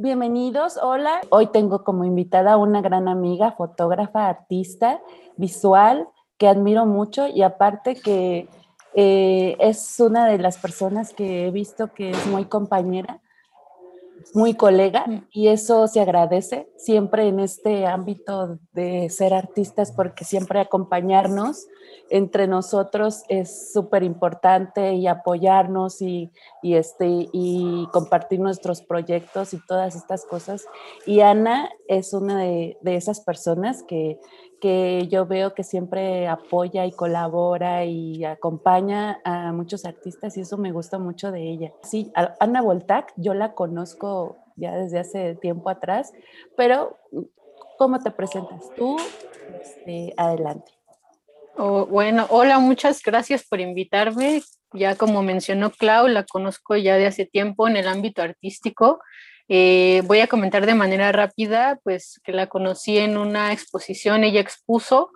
Bienvenidos, hola. Hoy tengo como invitada a una gran amiga, fotógrafa, artista, visual, que admiro mucho y aparte que eh, es una de las personas que he visto que es muy compañera, muy colega y eso se agradece siempre en este ámbito de ser artistas porque siempre acompañarnos entre nosotros es súper importante y apoyarnos y, este, y compartir nuestros proyectos y todas estas cosas. Y Ana es una de, de esas personas que, que yo veo que siempre apoya y colabora y acompaña a muchos artistas y eso me gusta mucho de ella. Sí, Ana Voltac, yo la conozco ya desde hace tiempo atrás, pero ¿cómo te presentas tú? Este, adelante. Oh, bueno, hola, muchas gracias por invitarme. Ya como mencionó Clau, la conozco ya de hace tiempo en el ámbito artístico eh, voy a comentar de manera rápida, pues que la conocí en una exposición, ella expuso,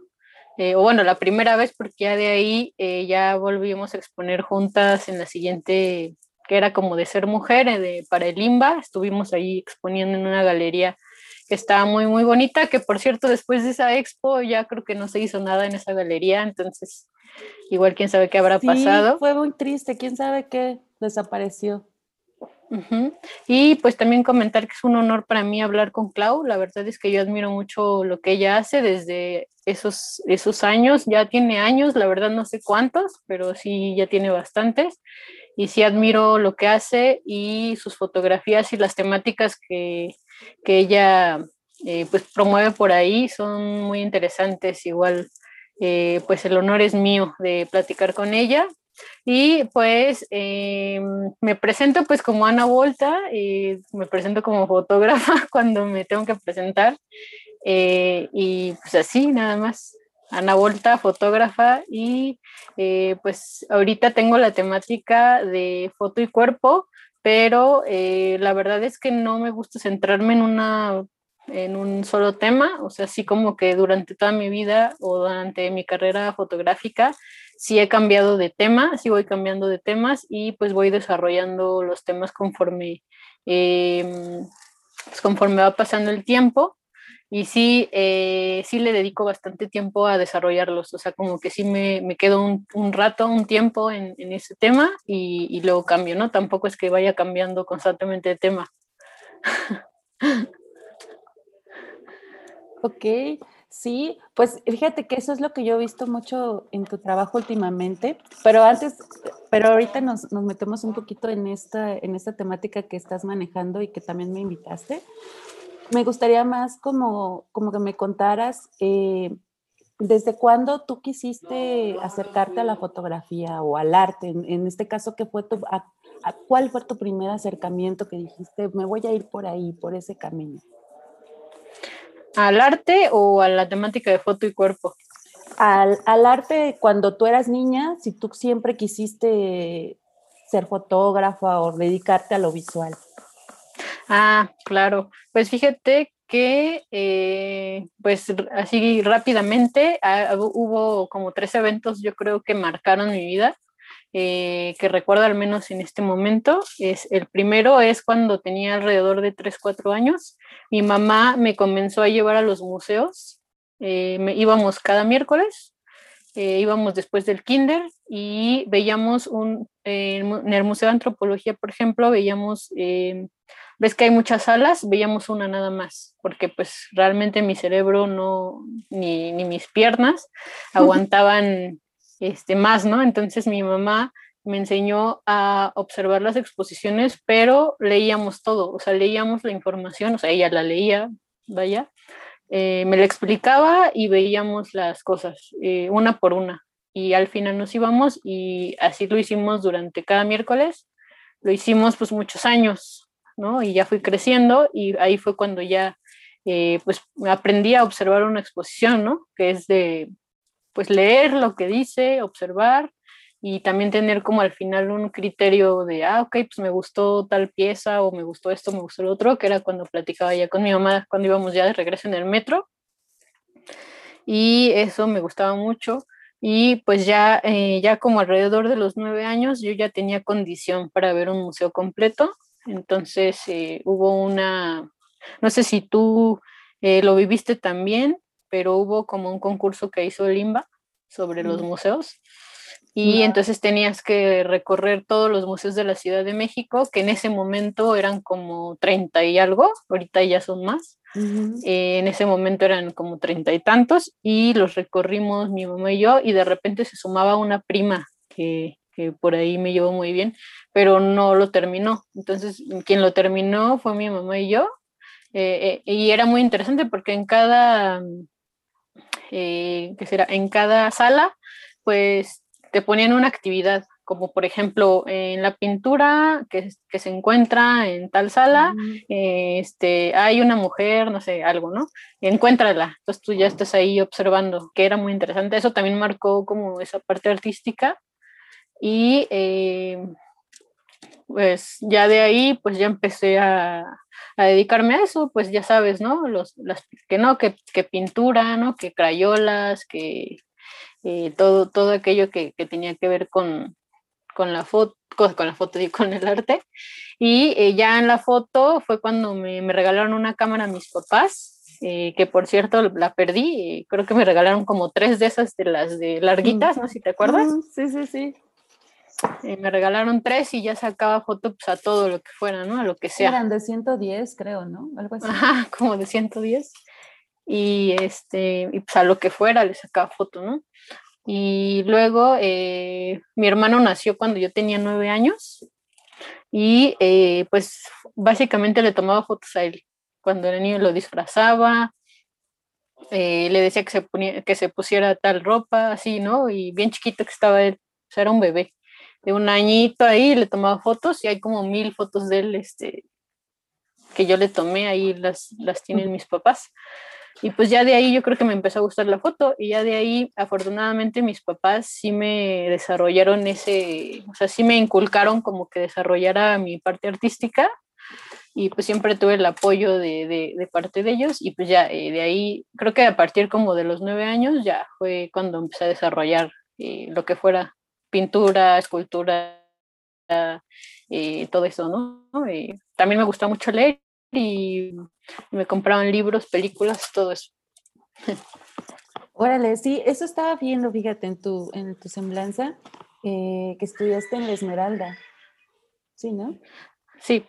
eh, o bueno, la primera vez porque ya de ahí eh, ya volvimos a exponer juntas en la siguiente, que era como de ser mujer, de, para el IMBA, estuvimos ahí exponiendo en una galería que estaba muy, muy bonita, que por cierto, después de esa expo ya creo que no se hizo nada en esa galería, entonces igual quién sabe qué habrá sí, pasado. Fue muy triste, quién sabe qué desapareció. Y pues también comentar que es un honor para mí hablar con Clau. La verdad es que yo admiro mucho lo que ella hace desde esos, esos años. Ya tiene años, la verdad no sé cuántos, pero sí ya tiene bastantes. Y sí admiro lo que hace y sus fotografías y las temáticas que, que ella eh, pues promueve por ahí son muy interesantes. Igual, eh, pues el honor es mío de platicar con ella y pues eh, me presento pues como Ana Volta, y me presento como fotógrafa cuando me tengo que presentar. Eh, y pues así, nada más. Ana Volta, fotógrafa, y eh, pues ahorita tengo la temática de foto y cuerpo, pero la verdad es que no me gusta centrarme en una en un solo tema, o sea, así como que durante toda mi vida o durante mi carrera fotográfica sí he cambiado de tema, sí voy cambiando de temas y pues voy desarrollando los temas conforme, em, pues, conforme va pasando el tiempo y sí, eh, sí le dedico bastante tiempo a desarrollarlos, o sea, como que sí me, me quedo un, un, rato, un tiempo en, en ese tema y, y, luego cambio, ¿no? Tampoco es que vaya cambiando constantemente de tema. ok, Sí, pues fíjate que eso es lo que yo he visto mucho en tu trabajo últimamente, pero antes, pero ahorita nos, nos, metemos un poquito en esta, en esta temática que estás manejando y que también me invitaste. Me gustaría más como, como que me contaras eh, desde cuándo tú quisiste acercarte a la fotografía o al arte, en, en este caso, ¿qué fue tu, a, a, ¿cuál fue tu primer acercamiento que dijiste, me voy a ir por ahí, por ese camino? ¿Al arte o a la temática de foto y cuerpo? Al, al, arte cuando tú eras niña, si tú siempre quisiste ser fotógrafa o dedicarte a lo visual. Ah, claro. Pues fíjate que, eh, pues así rápidamente, ah, hubo como tres eventos, yo creo que marcaron mi vida. Eh, que recuerdo al menos en este momento. Es, el primero es cuando tenía alrededor de 3, 4 años. Mi mamá me comenzó a llevar a los museos. Eh, me, íbamos cada miércoles, eh, íbamos después del kinder y veíamos un, en el Museo de Antropología, por ejemplo, veíamos, ves que hay muchas salas, veíamos una nada más, porque pues realmente mi cerebro no, ni, ni mis piernas aguantaban este, más, ¿no? Entonces mi mamá me enseñó a observar las exposiciones, pero leíamos todo, o sea, leíamos la información, o sea, ella la leía, vaya, eh, me la explicaba y veíamos las cosas, eh, una por una. Y al final nos íbamos y así lo hicimos durante cada miércoles, lo hicimos pues muchos años, ¿no? Y ya fui creciendo y ahí fue cuando ya, eh, pues aprendí a observar una exposición, ¿no? Que es de pues leer lo que dice, observar y también tener como al final un criterio de, ah, ok, pues me gustó tal pieza o me gustó esto, me gustó lo otro, que era cuando platicaba ya con mi mamá, cuando íbamos ya de regreso en el metro. Y eso me gustaba mucho. Y pues ya, eh, ya como alrededor de los nueve años, yo ya tenía condición para ver un museo completo. Entonces eh, hubo una, no sé si tú eh, lo viviste también, pero hubo como un concurso que hizo el IMBA sobre los museos. Y entonces tenías que recorrer todos los museos de la Ciudad de México, que en ese momento eran como 30 y algo, ahorita ya son más. Eh, en ese momento eran como treinta y tantos y los recorrimos mi mamá y yo y de repente se sumaba una prima que, que por ahí me llevó muy bien, pero no lo terminó. Entonces, quien lo terminó fue mi mamá y yo. Eh, eh, y era muy interesante porque en cada, ¿qué será? En cada sala, pues te ponían una actividad como por ejemplo en la pintura que, que se encuentra en tal sala, este, hay una mujer, no sé, algo, ¿no? Encuéntrala, entonces tú ya estás ahí observando, que era muy interesante, eso también marcó como esa parte artística y eh, pues ya de ahí pues ya empecé a, a, dedicarme a eso, pues ya sabes, ¿no? Los, las, que no, que, que pintura, ¿no? Que crayolas, que... Eh, todo, todo aquello que, que, tenía que ver con, con la foto, con la foto y con el arte. Y eh, ya en la foto fue cuando me, me regalaron una cámara a mis papás, eh, que por cierto la perdí, creo que me regalaron como tres de esas de las de larguitas, ¿no? Si te acuerdas. sí, sí, sí. Eh, me regalaron tres y ya sacaba fotos pues, a todo lo que fuera, ¿no? A lo que sea. Eran de 110, creo, ¿no? Algo así. Ajá, como de 110. Y este, y pues a lo que fuera le sacaba foto, ¿no? Y luego eh, mi hermano nació cuando yo tenía nueve años y eh, pues básicamente le tomaba fotos a él. Cuando era niño lo disfrazaba, eh, le decía que se, ponía, que se pusiera tal ropa, así, ¿no? Y bien chiquito que estaba él, o sea, era un bebé de un añito ahí, le tomaba fotos y hay como mil fotos de él, este, que yo le tomé, ahí las, las tienen mis papás. Y pues ya de ahí yo creo que me empezó a gustar la foto y ya de ahí afortunadamente mis papás sí me desarrollaron ese, o sea, sí me inculcaron como que desarrollara mi parte artística y pues siempre tuve el apoyo de, de, parte de ellos y pues ya eh, de ahí creo que a partir como de los nueve años ya fue cuando empecé a desarrollar eh, lo que fuera pintura, escultura, y todo eso, ¿no? también me gusta mucho leer y me compraban libros, películas, todo eso. Órale, sí, eso estaba viendo, fíjate, en tu, en tu semblanza, eh, que estudiaste en la Esmeralda. Sí, ¿no? Sí.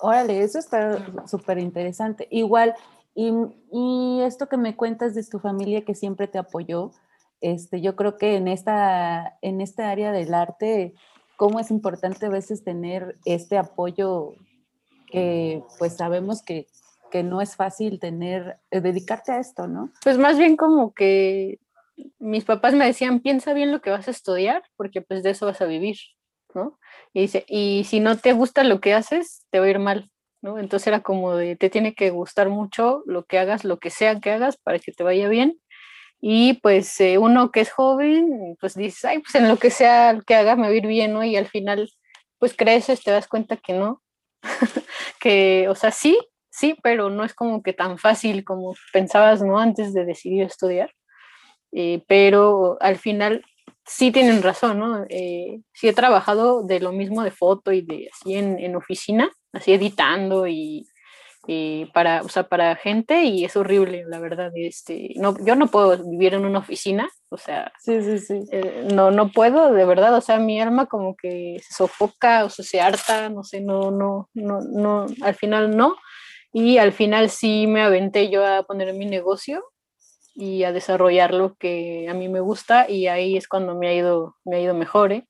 Órale, eso está súper interesante. Igual, y, y, esto que me cuentas de tu familia que siempre te apoyó, este, yo creo que en esta, en esta área del arte, cómo es importante a veces tener este apoyo que pues sabemos que, que no es fácil tener, eh, dedicarte a esto, ¿no? Pues más bien como que mis papás me decían, piensa bien lo que vas a estudiar, porque pues de eso vas a vivir, ¿no? Y dice, y si no te gusta lo que haces, te va a ir mal, ¿no? Entonces era como te tiene que gustar mucho lo que hagas, lo que sea que hagas para que te vaya bien. Y pues eh, uno que es joven, pues dices, ay, pues en lo que sea que haga me va a ir bien, ¿no? Y al final, pues creces, te das cuenta que no, que, o sea, sí, sí, pero no es como que tan fácil como pensabas, ¿no? Antes de decidir estudiar. Eh, pero al final sí tienen razón, ¿no? Eh, sí he trabajado de lo mismo de foto y de así en, en oficina, así editando y eh, para, o sea, para gente y es horrible, la verdad. Este, no, yo no puedo vivir en una oficina, o sea, sí, sí, sí. Eh, no, no puedo, de verdad, o sea, mi alma como que se sofoca o se harta, no sé, no, no, no, no, al final no. Y al final sí me aventé yo a poner mi negocio y a desarrollar lo que a mí me gusta y ahí es cuando me ha ido, me ha ido mejor, ¿eh?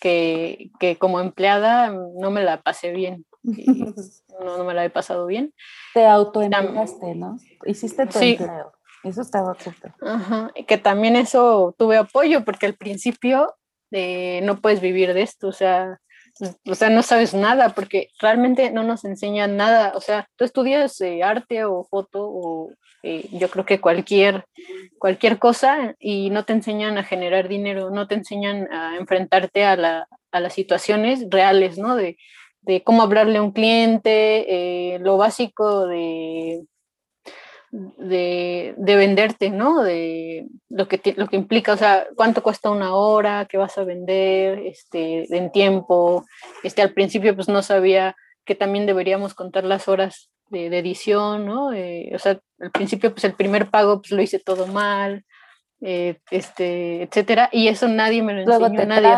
que, que como empleada no me la pasé bien. no, no me la he pasado bien. Te autoempleaste, ¿no? Hiciste tu empleo. Eso estaba súper. Ajá, que también eso tuve apoyo porque al principio eh, no puedes vivir de esto, o sea, o sea, no sabes nada porque realmente no nos enseñan nada, o sea, tú estudias eh, arte o foto o eh, yo creo que cualquier, cualquier cosa y no te enseñan a generar dinero, no te enseñan a enfrentarte a, la, a las situaciones reales, ¿no? De, de cómo hablarle a un cliente, eh, lo básico de, de, venderte, ¿no? De lo que, lo que implica, o sea, cuánto cuesta una hora, qué vas a vender, este, en tiempo. Este, al principio pues no sabía que también deberíamos contar las horas de, edición, ¿no? Eh, o sea, al principio, pues el primer pago, pues lo hice todo mal, eh, este, etcétera, y eso nadie me lo enseñó, Luego te nadie.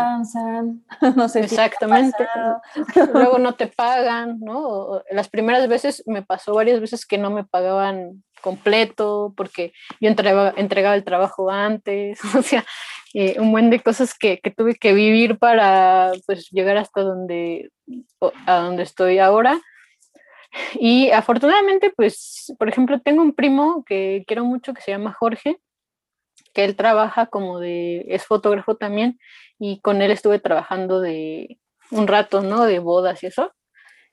no sé Exactamente. Luego no te pagan, ¿no? Las primeras veces me pasó varias veces que no me pagaban completo porque yo entregaba, entregaba el trabajo antes, o sea, eh, un buen de cosas que, que, tuve que vivir para pues llegar hasta donde, a donde estoy ahora. Y afortunadamente, pues, por ejemplo, tengo un primo que quiero mucho que se llama Jorge, que él trabaja como de, es fotógrafo también, y con él estuve trabajando de un rato, ¿no? De bodas y eso.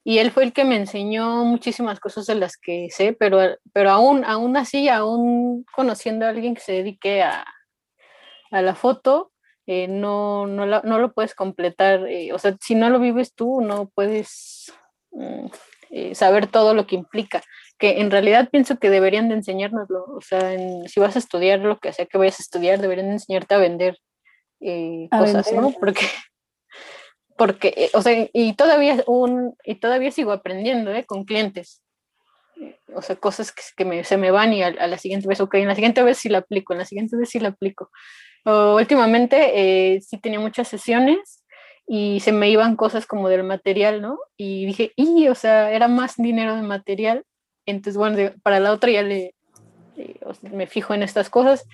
Y él fue el que me enseñó muchísimas cosas de las que sé, pero, pero aún, aún así, aún conociendo a alguien que se dedique a, a la foto, eh, no, no, no, lo puedes completar. Eh, o sea, si no lo vives tú, no puedes mm, eh, saber todo lo que implica. Que en realidad pienso que deberían de enseñárnoslo. O sea, si vas a estudiar lo que sea que vayas a estudiar, deberían de enseñarte a vender cosas, ¿no? Porque porque, o sea, y todavía, un, y todavía sigo aprendiendo ¿eh? con clientes. O sea, cosas que, que me, se me van y a, a, la siguiente vez, ok, en la siguiente vez sí la aplico, en la siguiente vez sí la aplico. O, últimamente eh, sí tenía muchas sesiones y se me iban cosas como del material, ¿no? Y dije, y, o sea, era más dinero de material. Entonces, bueno, para la otra ya le, me fijo en estas cosas.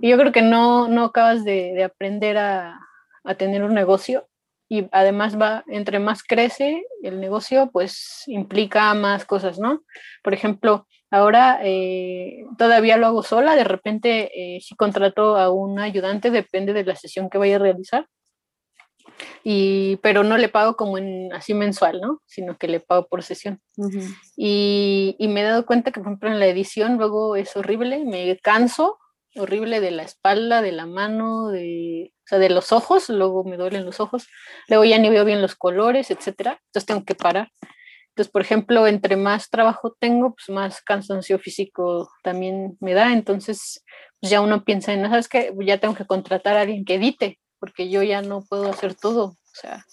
Y yo creo que no, no acabas de, de aprender a, a tener un negocio y además va, entre más crece el negocio, pues implica más cosas, ¿no? Por ejemplo, ahora eh, todavía lo hago sola, de repente eh, si contrato a un ayudante, depende de la sesión que vaya a realizar, y, pero no le pago como en así mensual, ¿no? Sino que le pago por sesión. Uh -huh. y, y me he dado cuenta que, por ejemplo, en la edición luego es horrible, me canso horrible de la espalda, de la mano, de, o sea, de los ojos, luego me duelen los ojos, luego ya ni veo bien los colores, etcétera, entonces tengo que parar. Entonces, por ejemplo, entre más trabajo tengo, pues más cansancio físico también me da, entonces pues ya uno piensa en, ¿sabes qué? Ya tengo que contratar a alguien que edite, porque yo ya no puedo hacer todo, o sea,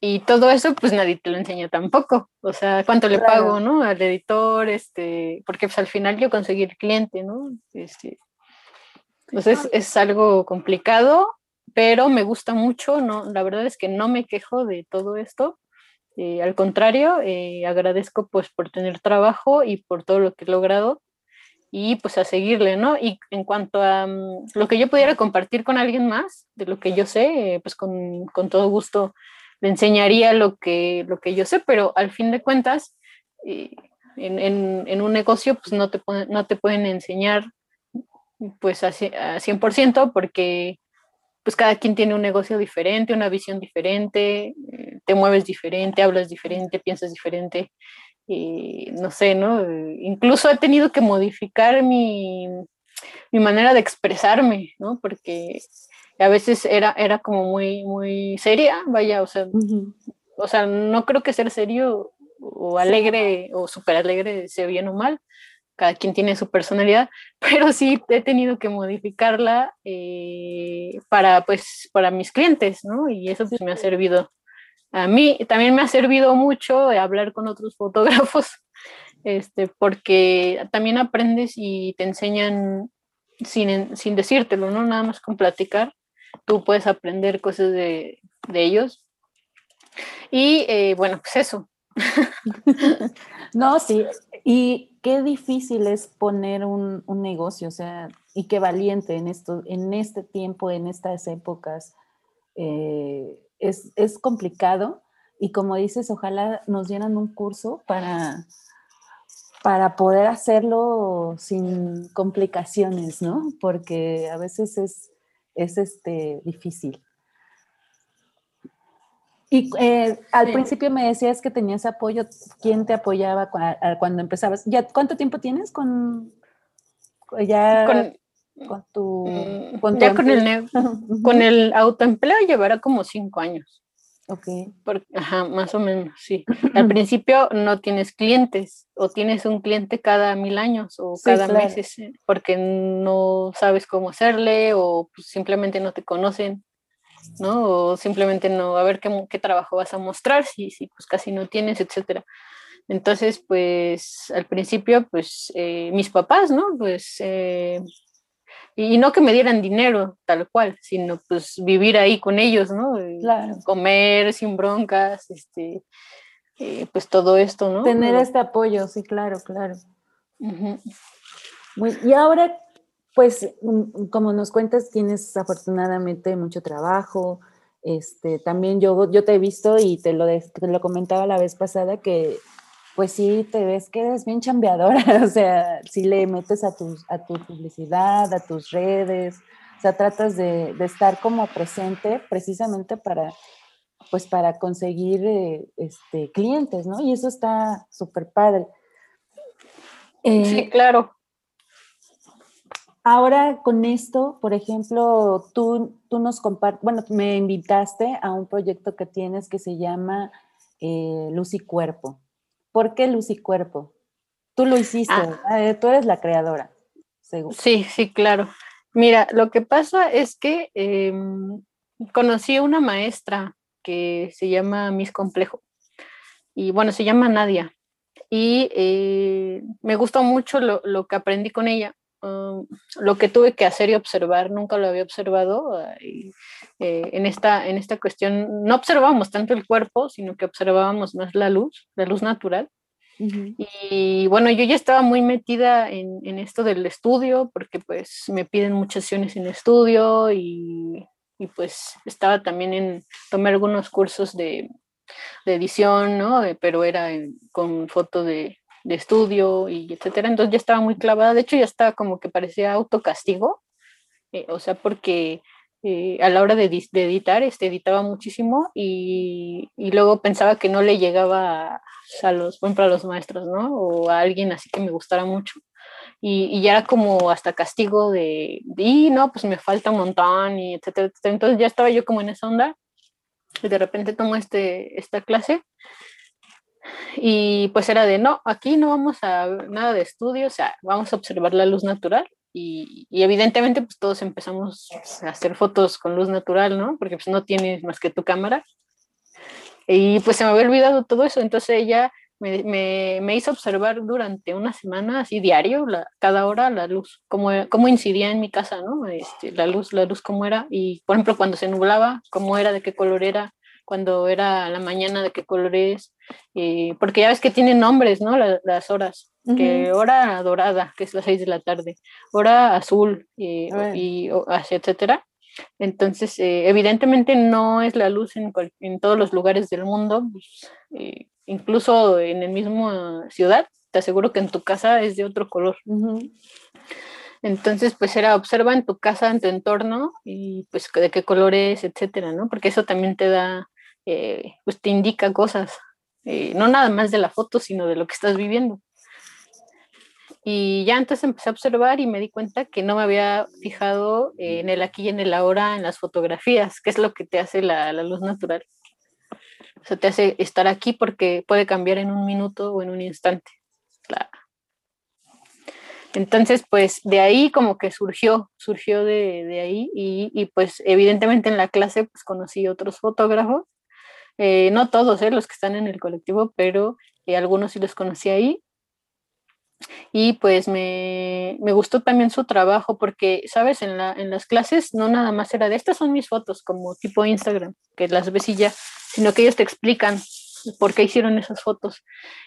y todo eso pues nadie te lo enseña tampoco, o sea, cuánto le claro. pago, ¿no? Al editor, este, porque pues al final yo conseguí el cliente, ¿no? Este, entonces es algo complicado, pero me gusta mucho, ¿no? La verdad es que no me quejo de todo esto, eh, al contrario, eh, agradezco pues por tener trabajo y por todo lo que he logrado y pues a seguirle, ¿no? Y en cuanto a um, lo que yo pudiera compartir con alguien más, de lo que yo sé, eh, pues con, con todo gusto le enseñaría lo que, lo que yo sé, pero al fin de cuentas, eh, en, en, en, un negocio, pues no te, no te pueden enseñar pues a, a 100% porque pues cada quien tiene un negocio diferente, una visión diferente, eh, te mueves diferente, hablas diferente, piensas diferente, no sé, ¿no? Incluso he tenido que modificar mi, mi manera de expresarme, ¿no? Porque a veces era, era como muy, muy seria, vaya, o sea, uh -huh. o sea, no creo que ser serio o alegre o súper alegre sea bien o mal, cada quien tiene su personalidad, pero sí he tenido que modificarla eh, para, pues, para mis clientes, ¿no? Y eso pues me ha servido a mí, también me ha servido mucho hablar con otros fotógrafos, este, porque también aprendes y te enseñan sin, sin decírtelo, ¿no? Nada más con platicar tú puedes aprender cosas de, de ellos. Y eh, bueno, pues eso. no, sí, y qué difícil es poner un, un, negocio, o sea, y qué valiente en, esto, en este tiempo, en estas épocas. Eh, es, es complicado y como dices, ojalá nos dieran un curso para, para poder hacerlo sin complicaciones, ¿no? Porque a veces es, es este, difícil. Y eh, al sí. principio me decías que tenías apoyo. ¿Quién te apoyaba cuando empezabas? ¿Ya cuánto tiempo tienes con ya con, con tu, mm, con tu ya con el, con el autoempleo llevará como cinco años. Ok. Por, ajá, más o menos, sí. Al principio no tienes clientes o tienes un cliente cada mil años o sí, cada claro. mes porque no sabes cómo hacerle o pues simplemente no te conocen. ¿no? O simplemente no, a ver qué, qué trabajo vas a mostrar, si, si pues casi no tienes, etcétera. Entonces, pues al principio, pues eh, mis papás, ¿no? Pues, eh, y no que me dieran dinero tal cual, sino pues vivir ahí con ellos, ¿no? Claro. Comer sin broncas, este, eh, pues todo esto, ¿no? Tener este apoyo, sí, claro, claro. y ahora, pues, mm, como nos cuentas, tienes afortunadamente mucho trabajo. Este, también yo, yo te he visto y te lo, te lo comentaba la vez pasada que pues sí, te ves que eres bien chambeadora, o sea, si le metes a tu, a tu publicidad, a tus redes, o sea, tratas de, estar como presente precisamente para, pues para conseguir eh, este, clientes, ¿no? Y eso está súper padre. sí, eh, claro. Ahora con esto, por ejemplo, tú, tú nos compartes, bueno, me invitaste a un proyecto que tienes que se llama eh, Luz y Cuerpo. ¿Por qué luz y cuerpo? Tú lo hiciste, ah. eh, tú eres la creadora, seguro. Sí, sí, claro. Mira, lo que pasa es que em, conocí a una maestra que se llama Miss Complejo y bueno, se llama Nadia y eh, me gustó mucho lo, que aprendí con ella. Um, lo que tuve que hacer y observar, nunca lo había observado. Eh, en, esta, en esta cuestión no observábamos tanto el cuerpo, sino que observábamos más la luz, la luz natural. Y bueno, yo ya estaba muy metida en, en, esto del estudio, porque pues me piden muchas sesiones en estudio y, y pues estaba también en, tomé algunos cursos de, de edición, ¿no? Pero era con foto de, de estudio y etcétera. Entonces ya estaba muy clavada. De hecho, ya estaba como que parecía autocastigo. Eh, o sea, porque eh, a la hora de, editar, este, editaba muchísimo y, y, luego pensaba que no le llegaba a, los, por ejemplo, a los maestros, ¿no? O a alguien así que me gustara mucho. Y, y ya era como hasta castigo de, y no, pues me falta un montón y etcétera, etcétera. Entonces ya estaba yo como en esa onda y de repente tomo este, esta clase y pues era de, no, aquí no vamos a nada de estudio, o sea, vamos a observar la luz natural. Y, y, evidentemente pues todos empezamos a hacer fotos con luz natural, ¿no? Porque pues no tienes más que tu cámara. Y pues se me había olvidado todo eso, entonces ella me, me, me hizo observar durante una semana, así diario, la, cada hora la luz, cómo, cómo incidía en mi casa, ¿no? Este, la luz, la luz cómo era, y por ejemplo cuando se nublaba, cómo era, de qué color era, cuando era la mañana, de qué color es, porque ya ves que tienen nombres, ¿no? las horas, que hora dorada, que es las seis de la tarde, hora azul, y, y etcétera. Entonces, eh, evidentemente no es la luz en, en, todos los lugares del mundo, pues, eh, incluso en el mismo ciudad, te aseguro que en tu casa es de otro color. Entonces, pues era observa en tu casa, en tu entorno y pues de qué color es, etcétera, ¿no? Porque eso también te da eh, pues te indica cosas, eh, no nada más de la foto, sino de lo que estás viviendo. Y ya entonces empecé a observar y me di cuenta que no me había fijado en el aquí y en el ahora en las fotografías, que es lo que te hace la, la luz natural. O sea, te hace estar aquí porque puede cambiar en un minuto o en un instante. Entonces, pues de ahí como que surgió, surgió de, de ahí y, y, pues evidentemente en la clase pues conocí otros fotógrafos eh, no todos eh, los que están en el colectivo, pero eh, algunos sí los conocí ahí. Y pues me, me, gustó también su trabajo porque, sabes, en, la, en las clases no nada más era de estas son mis fotos, como tipo Instagram, que las ves y ya, sino que ellos te explican por qué hicieron esas fotos.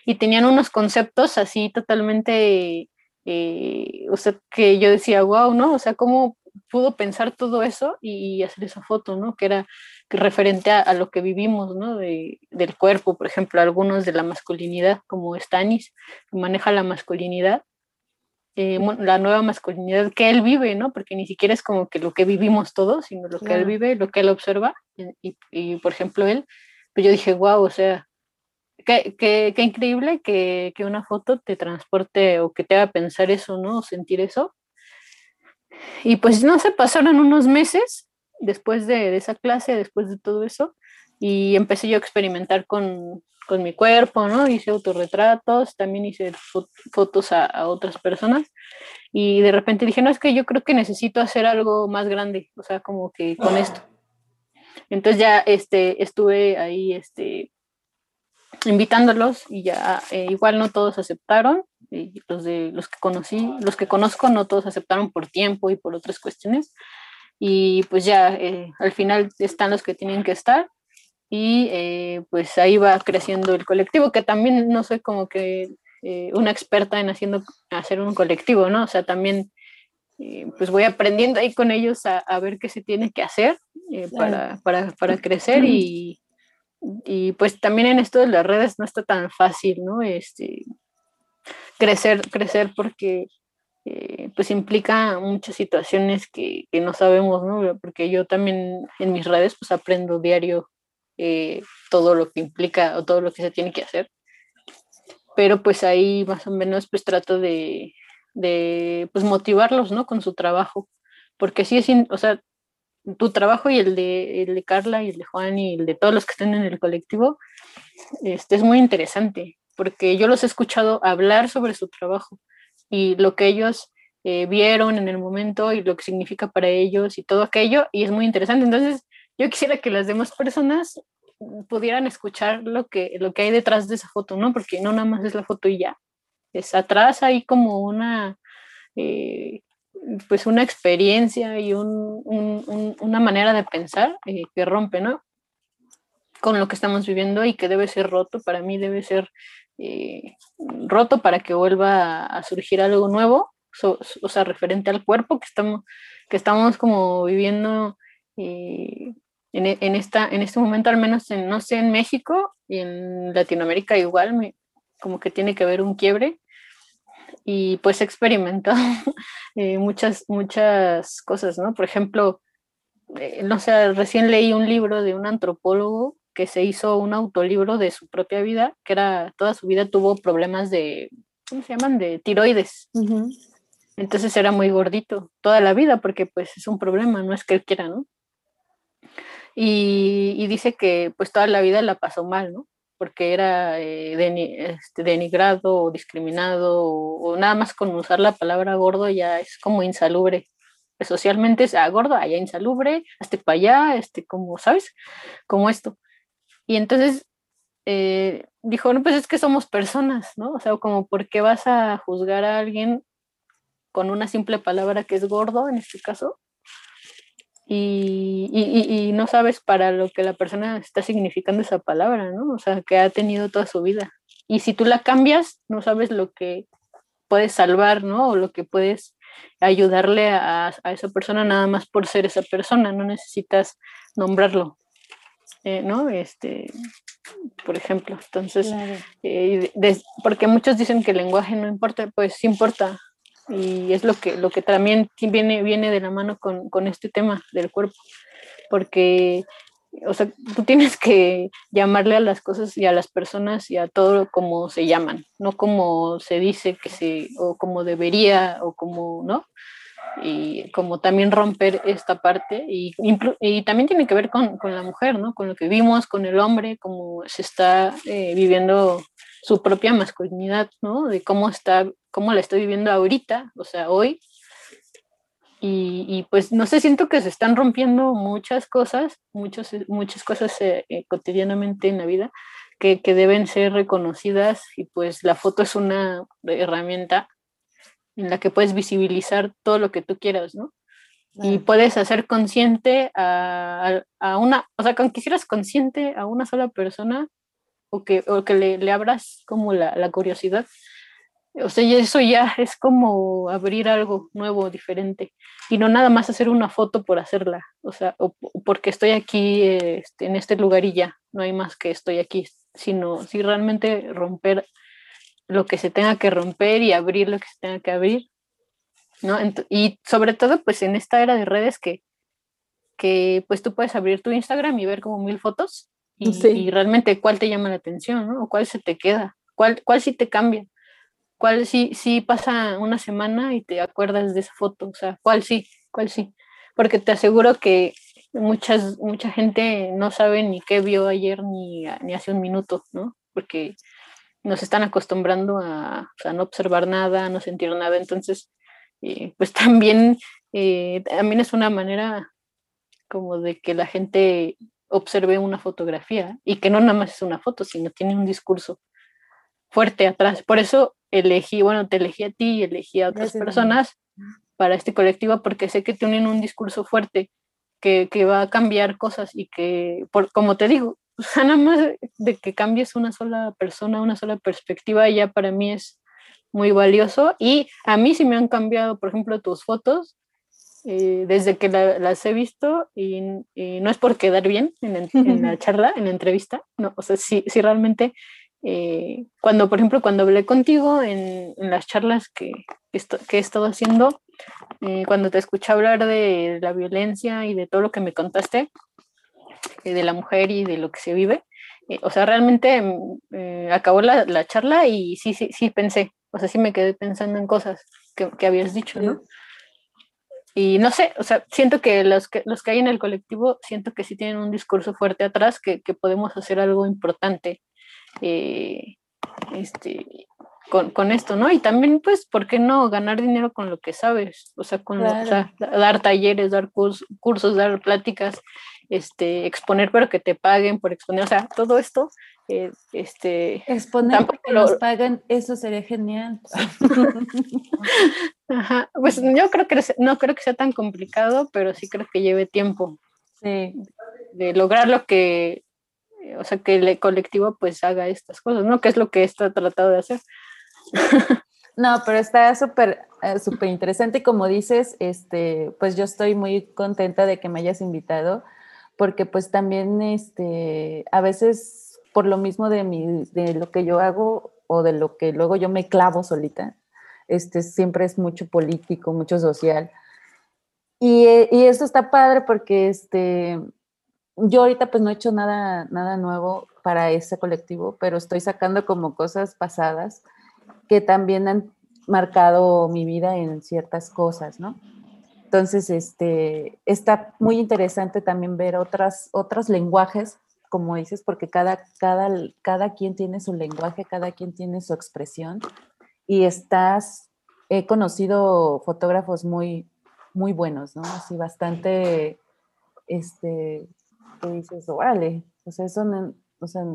Y tenían unos conceptos así totalmente, sea, que yo decía, wow, ¿no? O sea, ¿cómo pudo pensar todo eso y hacer esa foto, ¿no? Que era referente a, lo que vivimos, ¿no? De, del cuerpo, por ejemplo, algunos de la masculinidad, como Stanis, que maneja la masculinidad, eh, la nueva masculinidad que él vive, ¿no? Porque ni siquiera es como que lo que vivimos todos, sino lo que él vive, lo que él observa. Y, y, por ejemplo, él, pues yo dije, wow, o sea, qué, qué, qué increíble que, que, una foto te transporte o que te haga pensar eso, ¿no? O sentir eso. Y pues no se pasaron unos meses después de, esa clase, después de todo eso, y empecé yo a experimentar con, con mi cuerpo, ¿no? Hice autorretratos, también hice fotos a, a, otras personas y de repente dije, no, es que yo creo que necesito hacer algo más grande, o sea, como que con esto. Entonces ya este, estuve ahí este, invitándolos y ya eh, igual no todos aceptaron, y los de los que conocí, los que conozco no todos aceptaron por tiempo y por otras cuestiones y pues ya eh, al final están los que tienen que estar y eh, pues ahí va creciendo el colectivo que también no soy como que una experta en haciendo hacer un colectivo, ¿no? O sea, también pues voy aprendiendo ahí con ellos a, a ver qué se tiene que hacer para, para, para crecer y, y pues también en esto de las redes no está tan fácil, ¿no? Este, crecer, crecer porque eh, pues implica muchas situaciones que, que, no sabemos, ¿no? Porque yo también en mis redes pues aprendo diario eh, todo lo que implica o todo lo que se tiene que hacer. Pero pues ahí más o menos pues trato de, de pues motivarlos, ¿no? Con su trabajo. Porque sí es, o sea, tu trabajo y el de, el de Carla y el de Juan y el de todos los que están en el colectivo, este, es muy interesante, porque yo los he escuchado hablar sobre su trabajo y lo que ellos eh, vieron en el momento y lo que significa para ellos y todo aquello, y es muy interesante. Entonces, yo quisiera que las demás personas pudieran escuchar lo que, lo que hay detrás de esa foto, ¿no? Porque no nada más es la foto y ya. Es atrás hay como una... Eh, pues una experiencia y una manera de pensar eh, que rompe, ¿no? Con lo que estamos viviendo y que debe ser roto, para mí debe ser eh, roto para que vuelva a, surgir algo nuevo, o sea, referente al cuerpo que estamos, que estamos como viviendo eh, en, esta, en este momento, al menos en, no sé, en México y en Latinoamérica igual, como que tiene que haber un quiebre y pues he experimentado eh, muchas, muchas cosas, ¿no? Por ejemplo, eh, no sé, recién leí un libro de un antropólogo que se hizo un autolibro de su propia vida, que era, toda su vida tuvo problemas de, ¿cómo se llaman? De tiroides. Entonces era muy gordito toda la vida porque pues es un problema, no es que él quiera, ¿no? Y, y dice que pues toda la vida la pasó mal, ¿no? porque era eh, este, denigrado o discriminado o, nada más con usar la palabra gordo ya es como insalubre. Socialmente es ah, gordo, allá insalubre, este para allá, este como, ¿sabes? Como esto. Y entonces eh, dijo, no, pues es que somos personas, ¿no? O sea, como, ¿por qué vas a juzgar a alguien con una simple palabra que es gordo en este caso? y, no sabes para lo que la persona está significando esa palabra, ¿no? O sea, que ha tenido toda su vida. Y si tú la cambias, no sabes lo que puedes salvar, ¿no? O lo que puedes ayudarle a, esa persona nada más por ser esa persona, no necesitas nombrarlo, eh, ¿no? Este, por ejemplo, entonces, eh, porque muchos dicen que el lenguaje no importa, pues sí importa, y es lo que, lo que también viene, viene de la mano con, con este tema del cuerpo, porque, o sea, tú tienes que llamarle a las cosas y a las personas y a todo como se llaman, no como se dice que se, o como debería, o como, ¿no? Y como también romper esta parte y, y también tiene que ver con, con, la mujer, ¿no? Con lo que vimos, con el hombre, cómo se está eh, viviendo su propia masculinidad, ¿no? De cómo está, cómo la estoy viviendo ahorita, o sea, hoy. Y, y pues no sé, siento que se están rompiendo muchas cosas, muchos, muchas cosas eh, eh, cotidianamente en la vida que, que deben ser reconocidas y pues la foto es una herramienta en la que puedes visibilizar todo lo que tú quieras, ¿no? Y puedes hacer consciente a, a, una, o sea, cuando quisieras consciente a una sola persona, o que, o que le, le abras como la, la, curiosidad. O sea, eso ya es como abrir algo nuevo, diferente. Y no nada más hacer una foto por hacerla. O sea, o, porque estoy aquí este, en este lugar y ya. No hay más que estoy aquí. Sino si realmente romper lo que se tenga que romper y abrir lo que se tenga que abrir. ¿no? y sobre todo, pues en esta era de redes que, que pues tú puedes abrir tu Instagram y ver como mil fotos y, realmente cuál te llama la atención, ¿no? O cuál se te queda, cuál, cuál sí te cambia, cuál sí, sí pasa una semana y te acuerdas de esa foto, o sea, cuál sí, cuál sí. Porque te aseguro que muchas, mucha gente no sabe ni qué vio ayer ni, ni hace un minuto, ¿no? Porque nos están acostumbrando a, a no observar nada, a no sentir nada, entonces, eh, pues también, eh, también es una manera como de que la gente observé una fotografía y que no nada más es una foto, sino tiene un discurso fuerte atrás. Por eso elegí, bueno, te elegí a ti y elegí a otras personas para este colectivo porque sé que tienen un discurso fuerte que, que va a cambiar cosas y que, por, como te digo, nada más de que cambies una sola persona, una sola perspectiva, ya para mí es muy valioso. Y a mí sí me han cambiado, por ejemplo, tus fotos, eh, desde que las he visto y, no es por quedar bien en, en, la charla, en la entrevista, no, o sea, sí, sí realmente, eh, cuando, por ejemplo, cuando hablé contigo en, en las charlas que, que, he estado haciendo, eh, cuando te escuché hablar de la violencia y de todo lo que me contaste, de la mujer y de lo que se vive, o sea, realmente mm, acabó la, la, charla y sí, sí, sí pensé, o sea, sí me quedé pensando en cosas que, que habías dicho, ¿no? Y no sé, o sea, siento que los, que los que hay en el colectivo, siento que sí tienen un discurso fuerte atrás, que, que podemos hacer algo importante eh, este, con, con, esto, ¿no? Y también, pues, ¿por qué no ganar dinero con lo que sabes? O sea, con dar talleres, dar cursos, dar pláticas, este, exponer pero que te paguen por exponer, o sea, todo esto eh, este, Exponer que nos pagan, eso sería genial. Ajá. Pues yo creo que no creo que sea tan complicado, pero sí creo que lleve tiempo sí. de lograr lo que, o sea, que el colectivo pues haga estas cosas, ¿no? Que es lo que está tratado de hacer. No, pero está súper, eh, súper interesante y como dices, este, pues yo estoy muy contenta de que me hayas invitado porque pues también, este, a veces por lo mismo de, mi, de lo que yo hago o de lo que luego yo me clavo solita, este, siempre es mucho político, mucho social. Y, y esto está padre porque este, yo ahorita pues no he hecho nada, nada nuevo para ese colectivo, pero estoy sacando como cosas pasadas que también han marcado mi vida en ciertas cosas, ¿no? Entonces, este, está muy interesante también ver otras, otros lenguajes como dices, porque cada, cada, cada quien tiene su lenguaje, cada quien tiene su expresión y estás, he conocido fotógrafos muy, muy buenos, ¿no? Así bastante, este, que dices, órale, o sea, son, o sea,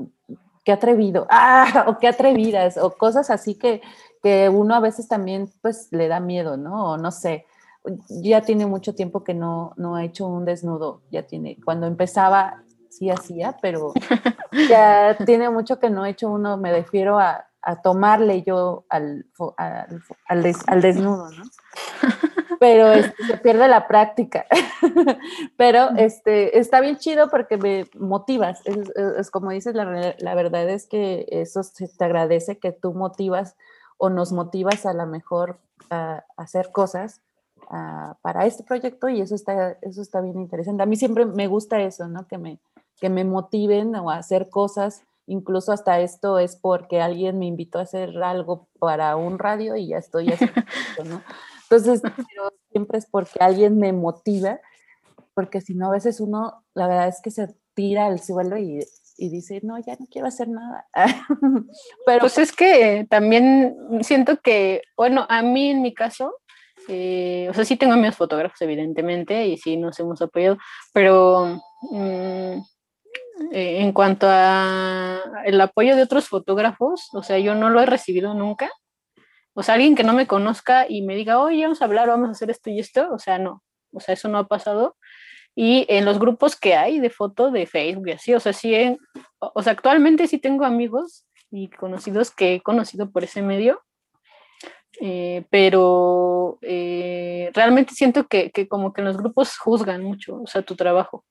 qué atrevido, ah, o qué atrevidas, o cosas así que, que uno a veces también, pues, le da miedo, ¿no? O no sé, ya tiene mucho tiempo que no, no ha hecho un desnudo, ya tiene, cuando empezaba sí hacía, pero ya tiene mucho que no he hecho uno, me refiero a, a tomarle yo al, al, al, desnudo, ¿no? Pero este, se pierde la práctica. Pero este, está bien chido porque me motivas. Es, como dices, la, la, verdad es que eso se te agradece que tú motivas o nos motivas a la mejor a, hacer cosas para este proyecto y eso está, eso está bien interesante. A mí siempre me gusta eso, ¿no? Que me, que me motiven a hacer cosas. Incluso hasta esto es porque alguien me invitó a hacer algo para un radio y ya estoy haciendo ¿no? Entonces, siempre es porque alguien me motiva, porque si no, a veces uno, la verdad es que se tira al suelo y, y dice, no, ya no quiero hacer nada. Pero pues es que también siento que, bueno, a mí en mi caso, eh, o sea, sí tengo amigos fotógrafos, evidentemente, y sí nos hemos apoyado, pero mm, eh, en cuanto a el apoyo de otros fotógrafos, o sea, yo no lo he recibido nunca. O sea, alguien que no me conozca y me diga, oye, vamos a hablar, vamos a hacer esto y esto, o sea, no, o sea, eso no ha pasado. Y en los grupos que hay de foto de Facebook y así, o sea, sí, o sea, actualmente sí tengo amigos y conocidos que he conocido por ese medio, eh, pero eh, realmente siento que, que, como que los grupos juzgan mucho, o sea, tu trabajo.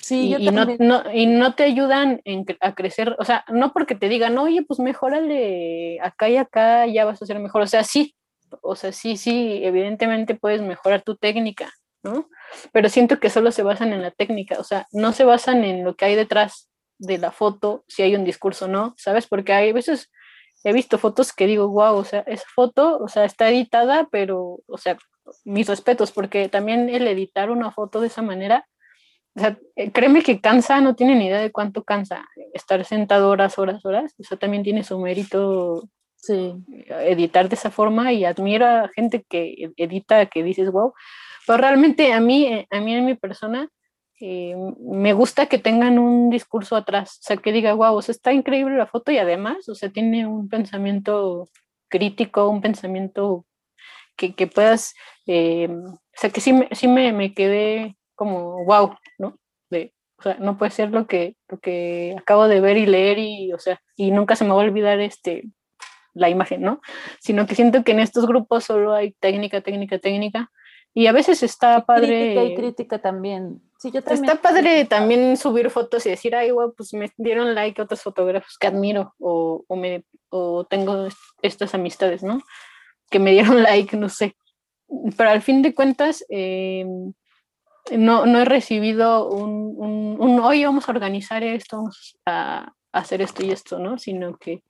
Sí, y, no, no, y no te ayudan a crecer, o sea, no porque te digan, oye, pues mejórale acá y acá, ya vas a ser mejor, o sea, sí, o sea, sí, sí, evidentemente puedes mejorar tu técnica, ¿no? Pero siento que solo se basan en la técnica, o sea, no se basan en lo que hay detrás de la foto, si hay un discurso o no, ¿sabes? Porque hay veces, he visto fotos que digo, wow, o sea, esa foto, o sea, está editada, pero, o sea, mis respetos, porque también el editar una foto de esa manera, o sea, eh, créeme que cansa, no tiene ni idea de cuánto cansa estar sentado horas, horas, horas. Eso también tiene su mérito sí. editar de esa forma y admiro a gente que edita, que dices, wow. Pero realmente a mí, eh, a mí en mi persona, eh, me gusta que tengan un discurso atrás, o sea, que diga, wow, o sea, está increíble la foto y además, o sea, tiene un pensamiento crítico, un pensamiento que, que puedas, eh, o sea, que sí, me, sí me, me, quedé como, wow, ¿no? De, o sea, no puede ser lo que, lo que acabo de ver y leer y, o sea, y nunca se me va a olvidar este, la imagen, ¿no? Sino que siento que en estos grupos solo hay técnica, técnica, técnica. Y a veces está padre. Crítica y crítica también. Sí, yo también. Está padre también subir fotos y decir, ay, guau, pues me dieron like a otros fotógrafos que admiro o, o, me, o tengo estas amistades, ¿no? Que me dieron like, no sé. Pero al fin de cuentas, eh, no, no he recibido un, un, un, hoy vamos a organizar esto, vamos a hacer esto y esto, ¿no? Sino que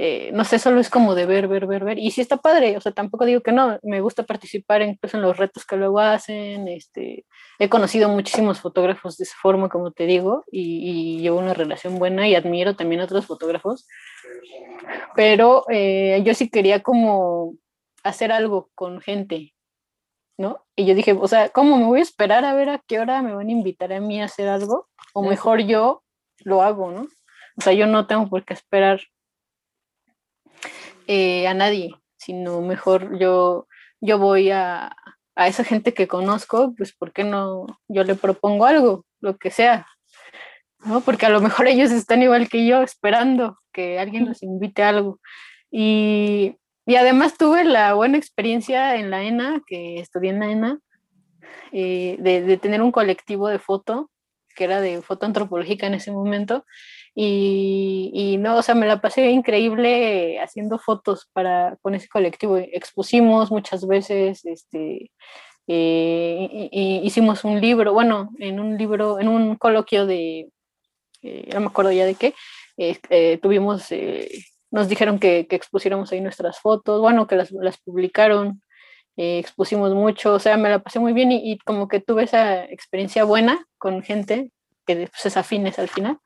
eh, no sé, solo es como de ver, ver, ver, ver. Y sí está padre, o sea, tampoco digo que no, me gusta participar incluso en los retos que luego hacen. Este, he conocido muchísimos fotógrafos de esa forma, como te digo, y, y llevo una relación buena y admiro también a otros fotógrafos. Pero eh, yo sí quería como hacer algo con gente, ¿no? Y yo dije, o sea, ¿cómo me voy a esperar a ver a qué hora me van a invitar a mí a hacer algo? O mejor yo lo hago, ¿no? O sea, yo no tengo por qué esperar eh, a nadie, sino mejor yo, yo voy a, a esa gente que conozco, pues ¿por qué no yo le propongo algo, lo que sea? ¿no? Porque a lo mejor ellos están igual que yo, esperando que alguien los invite a algo. Y, y además tuve la buena experiencia en la ENA, que estudié en la ENA, eh, de, de, tener un colectivo de foto, que era de foto antropológica en ese momento, y, no, o sea, me la pasé increíble haciendo fotos para, con ese colectivo. Expusimos muchas veces, este, eh, y, hicimos un libro, bueno, en un libro, en un coloquio de, eh, no me acuerdo ya de qué, eh, tuvimos, eh, nos dijeron que, que, expusiéramos ahí nuestras fotos, bueno, que las, las publicaron, expusimos mucho, o sea, me la pasé muy bien y, y, como que tuve esa experiencia buena con gente que pues, es afines al final.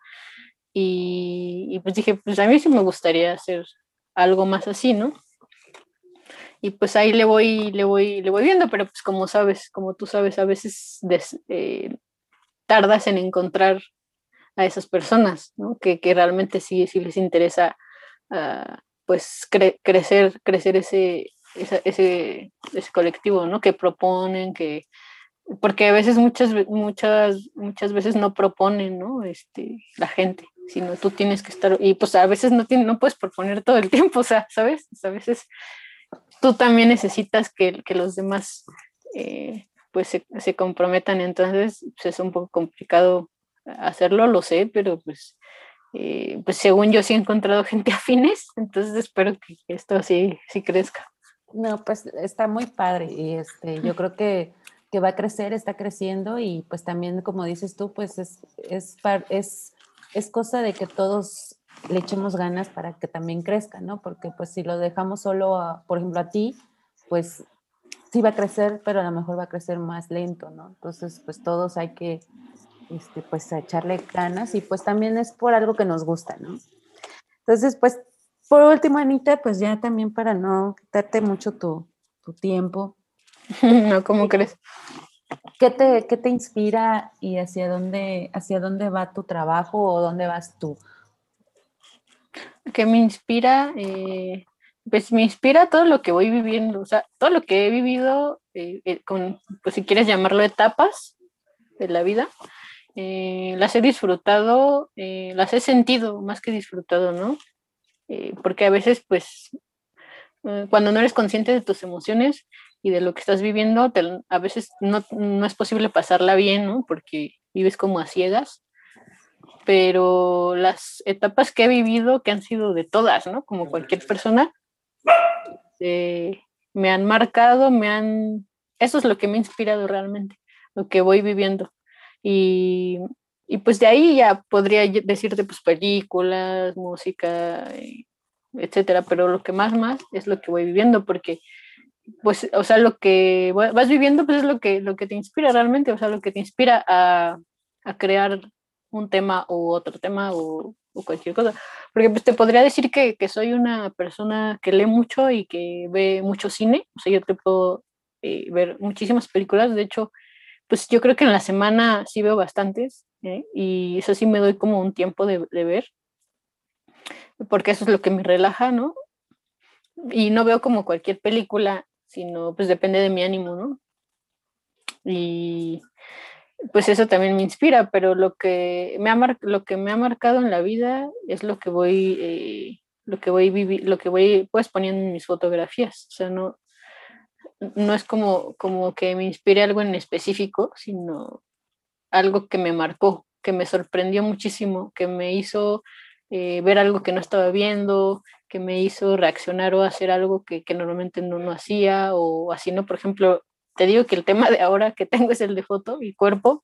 Y, pues dije, pues a mí sí me gustaría hacer algo más así, ¿no? Y pues ahí le voy, le voy, le voy viendo, pero pues como sabes, como tú sabes, a veces eh, tardas en encontrar a esas personas, ¿no? Que, que realmente sí, sí les interesa, uh, pues cre crecer, crecer ese, ese, ese colectivo, ¿no? Que proponen, que, porque a veces muchas, muchas, muchas veces no proponen, ¿no? Este, la gente sino tú tienes que estar, y pues a veces no, tiene, no puedes proponer todo el tiempo, o sea, ¿sabes? a veces tú también necesitas que, que los demás eh, pues se, se, comprometan, entonces pues es un poco complicado hacerlo, lo sé, pero pues, eh, pues según yo sí he encontrado gente afines, entonces espero que esto sí, sí crezca. No, pues está muy padre y este, yo creo que, que va a crecer, está creciendo y pues también como dices tú, pues es, es, es es cosa de que todos le echemos ganas para que también crezca, ¿no? Porque pues si lo dejamos solo, a, por ejemplo, a ti, pues sí va a crecer, pero a lo mejor va a crecer más lento, ¿no? Entonces, pues todos hay que, este, pues echarle ganas y pues también es por algo que nos gusta, ¿no? Entonces, pues por último, Anita, pues ya también para no quitarte mucho tu, tu tiempo. no, ¿cómo crees? ¿Qué te, ¿Qué te inspira y hacia dónde, hacia dónde va tu trabajo o dónde vas tú? ¿Qué me inspira? Eh, pues me inspira todo lo que voy viviendo, o sea, todo lo que he vivido, eh, eh, con, pues si quieres llamarlo etapas de la vida, eh, las he disfrutado, las he sentido más que disfrutado, ¿no? Porque a veces, pues, cuando no eres consciente de tus emociones, y de lo que estás viviendo, a veces no, no, es posible pasarla bien, ¿no? Porque vives como a ciegas, pero las etapas que he vivido, que han sido de todas, ¿no? Como cualquier persona, eh, me han marcado, me han... Eso es lo que me ha inspirado realmente, lo que voy viviendo. Y, y pues de ahí ya podría decirte pues películas, música, etcétera, pero lo que más, más es lo que voy viviendo, porque pues, o sea, lo que vas viviendo, pues es lo que, lo que te inspira realmente, o sea, lo que te inspira a, a crear un tema u otro tema o, o, cualquier cosa. Porque pues te podría decir que, que, soy una persona que lee mucho y que ve mucho cine, o sea, yo te puedo eh, ver muchísimas películas, de hecho, pues yo creo que en la semana sí veo bastantes ¿eh? y eso sí me doy como un tiempo de, de ver, porque eso es lo que me relaja, ¿no? Y no veo como cualquier película, sino pues depende de mi ánimo, ¿no? Y pues eso también me inspira, pero lo que me ha, lo que me ha marcado en la vida es lo que voy, eh, lo que voy lo que voy pues poniendo en mis fotografías. O sea, no, no es como, como que me inspire algo en específico, sino algo que me marcó, que me sorprendió muchísimo, que me hizo eh, ver algo que no estaba viendo, que me hizo reaccionar o hacer algo que, que normalmente no, no hacía, o así, ¿no? Por ejemplo, te digo que el tema de ahora que tengo es el de foto y cuerpo,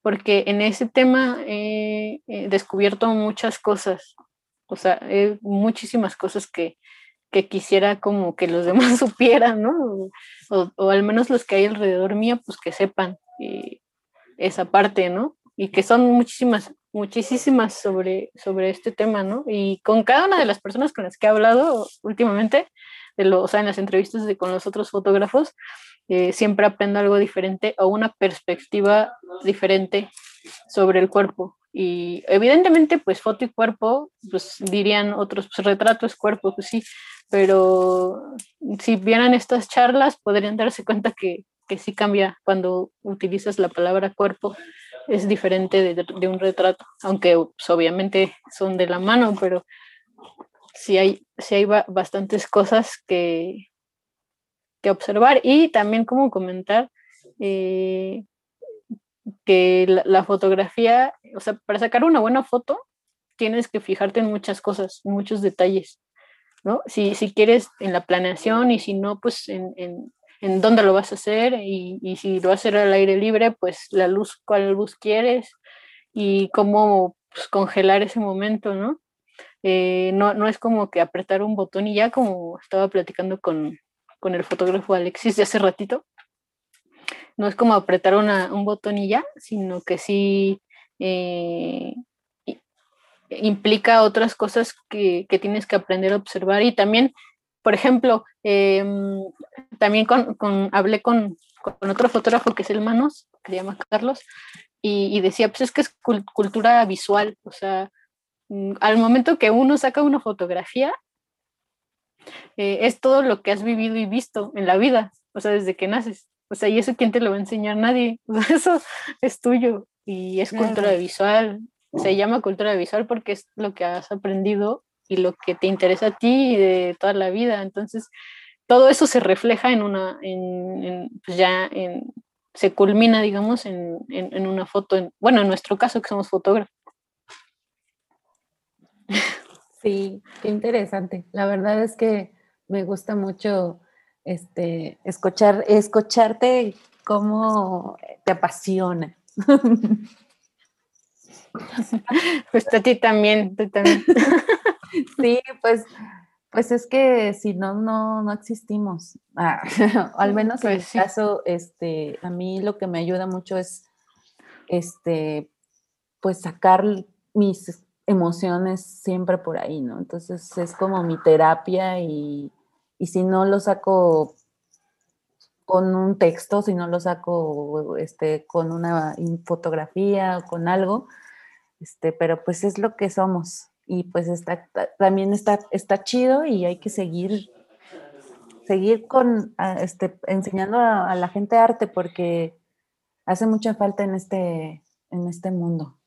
porque en ese tema he, descubierto muchas cosas, o sea, muchísimas cosas que, que, quisiera como que los demás supieran, ¿no? O, o, al menos los que hay alrededor mío, pues que sepan eh, esa parte, ¿no? Y que son muchísimas, muchísimas sobre, sobre este tema, ¿no? Y con cada una de las personas con las que he hablado últimamente, de lo, o sea, en las entrevistas de, con los otros fotógrafos, eh, siempre aprendo algo diferente o una perspectiva diferente sobre el cuerpo. Y evidentemente, pues foto y cuerpo, pues dirían otros, pues retrato es cuerpo, pues sí, pero si vieran estas charlas podrían darse cuenta que, que sí cambia cuando utilizas la palabra cuerpo, es diferente de, de un retrato, aunque pues, obviamente son de la mano, pero sí hay, sí hay bastantes cosas que, que observar y también como comentar eh, que la, fotografía, o sea, para sacar una buena foto tienes que fijarte en muchas cosas, muchos detalles, ¿no? Si, si quieres en la planeación y si no, pues en, en dónde lo vas a hacer y, y, si lo vas a hacer al aire libre, pues la luz, cuál luz quieres y cómo pues, congelar ese momento, ¿no? Eh, no, no es como que apretar un botón y ya como estaba platicando con, con el fotógrafo Alexis de hace ratito. No es como apretar un botón y ya, sino que sí eh, implica otras cosas que, tienes que aprender a observar. Y también, por ejemplo, em, también con, hablé con, otro fotógrafo que es el Manos, que se llama Carlos, y, decía, pues es que es cultura visual, o sea, mm, al momento que uno saca una fotografía, eh, es todo lo que has vivido y visto en la vida, o sea, desde que naces. O sea, ¿y eso quién te lo va a enseñar? Nadie. eso es tuyo y es cultura visual. Se llama cultura visual porque es lo que has aprendido y lo que te interesa a ti de toda la vida. Entonces, todo eso se refleja en una, en, pues ya en, se culmina, digamos, en, en una foto, bueno, en nuestro caso que somos fotógrafos. Sí, qué interesante. La verdad es que me gusta mucho este, escuchar, escucharte cómo te apasiona. Pues a ti también, tú también. Sí, pues, pues es que si no, no, no existimos. Ah, al menos en pues mi caso, este, a mí lo que me ayuda mucho es este, pues sacar mis emociones siempre por ahí, ¿no? Entonces es como mi terapia y, si no lo saco con un texto, si no lo saco este, con una fotografía o con algo, este, pero pues es lo que somos y pues está, también está, está chido y hay que seguir, seguir con, este, enseñando a, a la gente arte porque hace mucha falta en este, en este mundo.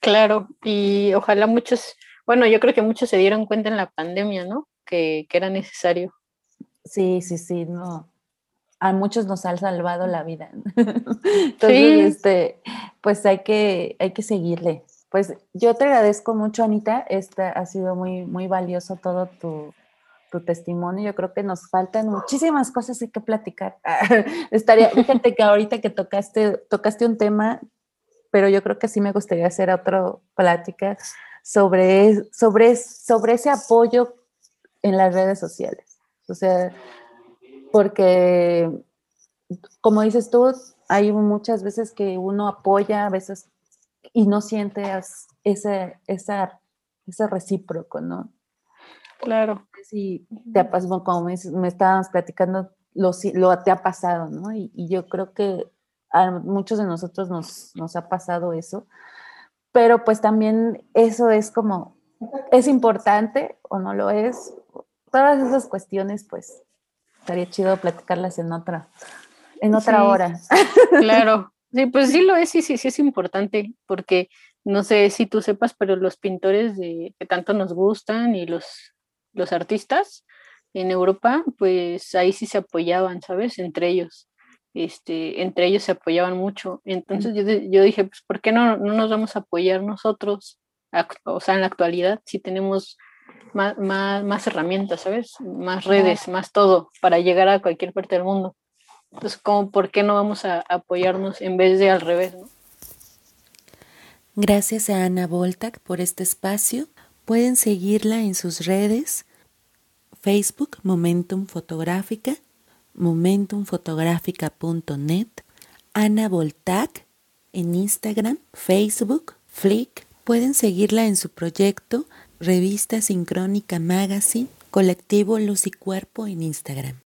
Claro, y ojalá muchos, bueno, yo creo que muchos se dieron cuenta en la pandemia, ¿no? Que, era necesario. Sí, sí, sí, no. A muchos nos ha salvado la vida. Entonces, este, pues hay que, hay que seguirle. Pues yo te agradezco mucho, Anita. Este ha sido muy, muy valioso todo tu, tu testimonio. Yo creo que nos faltan muchísimas cosas que platicar. Estaría, fíjate que ahorita que tocaste, tocaste un tema pero yo creo que sí me gustaría hacer otra plática sobre, sobre, sobre ese apoyo en las redes sociales. O sea, porque, como dices tú, hay muchas veces que uno apoya, a veces, y no siente ese, esa, ese recíproco, ¿no? Claro. Sí, te ha pasado, como me, me estabas platicando, lo, lo te ha pasado, ¿no? Y, y yo creo que a muchos de nosotros nos, nos ha pasado eso, pero pues también eso es como, es importante o no lo es. Todas esas cuestiones, pues, estaría chido platicarlas en otra, en otra hora. Claro, sí, pues sí lo es, sí, sí, sí es importante, porque no sé si tú sepas, pero los pintores de, que tanto nos gustan y los, los artistas en Europa, pues ahí sí se apoyaban, ¿sabes? Entre ellos. Este, entre ellos se apoyaban mucho. Entonces yo, yo dije, pues, ¿por qué no, no nos vamos a apoyar nosotros? O sea, en la actualidad, si tenemos más, más, más herramientas, ¿sabes? Más redes, más todo, para llegar a cualquier parte del mundo. ¿Cómo, ¿por qué no vamos a apoyarnos en vez de al revés? ¿no? Gracias a Ana Voltac por este espacio. Pueden seguirla en sus redes, Facebook Momentum Fotográfica, momentumfotográfica.net, Ana Voltac en Instagram, Facebook, Flick. Pueden seguirla en su proyecto Revista Sincrónica Magazine, Colectivo Luz y Cuerpo en Instagram.